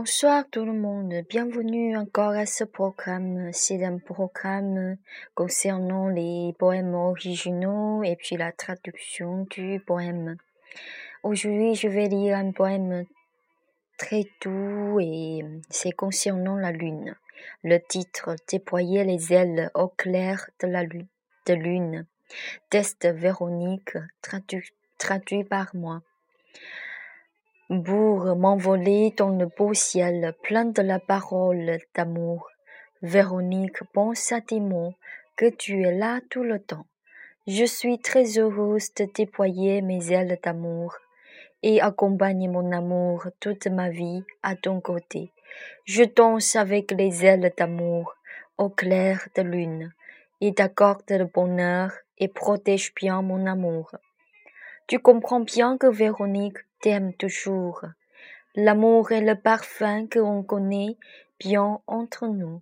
Bonsoir tout le monde, bienvenue encore à ce programme. C'est un programme concernant les poèmes originaux et puis la traduction du poème. Aujourd'hui, je vais lire un poème très doux et c'est concernant la lune. Le titre Déployer les ailes au clair de la lune. De lune. Test Véronique, traduit par moi pour m'envoler dans le beau ciel plein de la parole d'amour. Véronique, pense à tes mots, que tu es là tout le temps. Je suis très heureuse de déployer mes ailes d'amour et accompagner mon amour toute ma vie à ton côté. Je danse avec les ailes d'amour au clair de lune et t'accorde le bonheur et protège bien mon amour. Tu comprends bien que Véronique t'aime toujours. L'amour est le parfum que l'on connaît bien entre nous.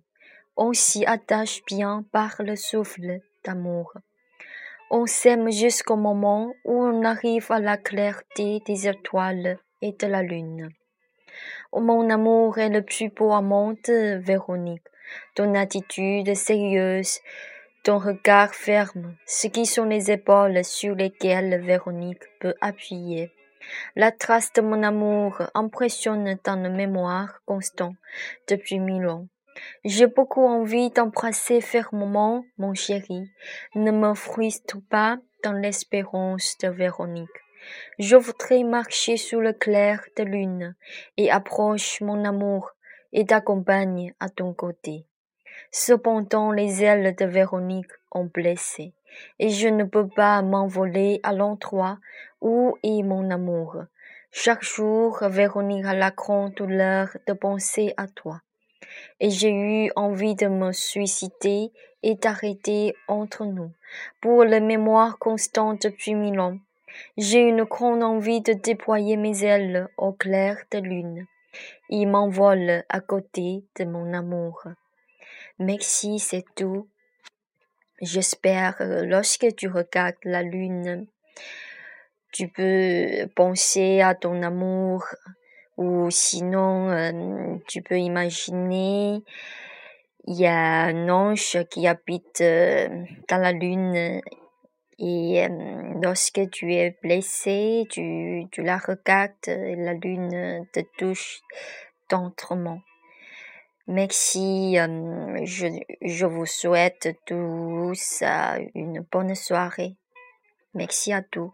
On s'y attache bien par le souffle d'amour. On s'aime jusqu'au moment où on arrive à la clarté des étoiles et de la lune. Mon amour est le plus beau amant Véronique. Ton attitude sérieuse ton regard ferme, ce qui sont les épaules sur lesquelles Véronique peut appuyer. La trace de mon amour impressionne dans le mémoire constant depuis mille ans. J'ai beaucoup envie d'embrasser fermement mon chéri. Ne me frustre pas dans l'espérance de Véronique. Je voudrais marcher sous le clair de lune et approche mon amour et t'accompagne à ton côté. Cependant les ailes de Véronique ont blessé, et je ne peux pas m'envoler à l'endroit où est mon amour. Chaque jour, Véronique a la grande douleur de penser à toi. Et j'ai eu envie de me suicider et d'arrêter entre nous. Pour la mémoire constante depuis mille ans, j'ai une grande envie de déployer mes ailes au clair de lune. Il m'envole à côté de mon amour. Merci, c'est tout. J'espère que lorsque tu regardes la lune, tu peux penser à ton amour ou sinon euh, tu peux imaginer il y a un ange qui habite euh, dans la lune et euh, lorsque tu es blessé, tu, tu la regardes et la lune te touche tendrement. Merci, je, je vous souhaite tous une bonne soirée. Merci à tous.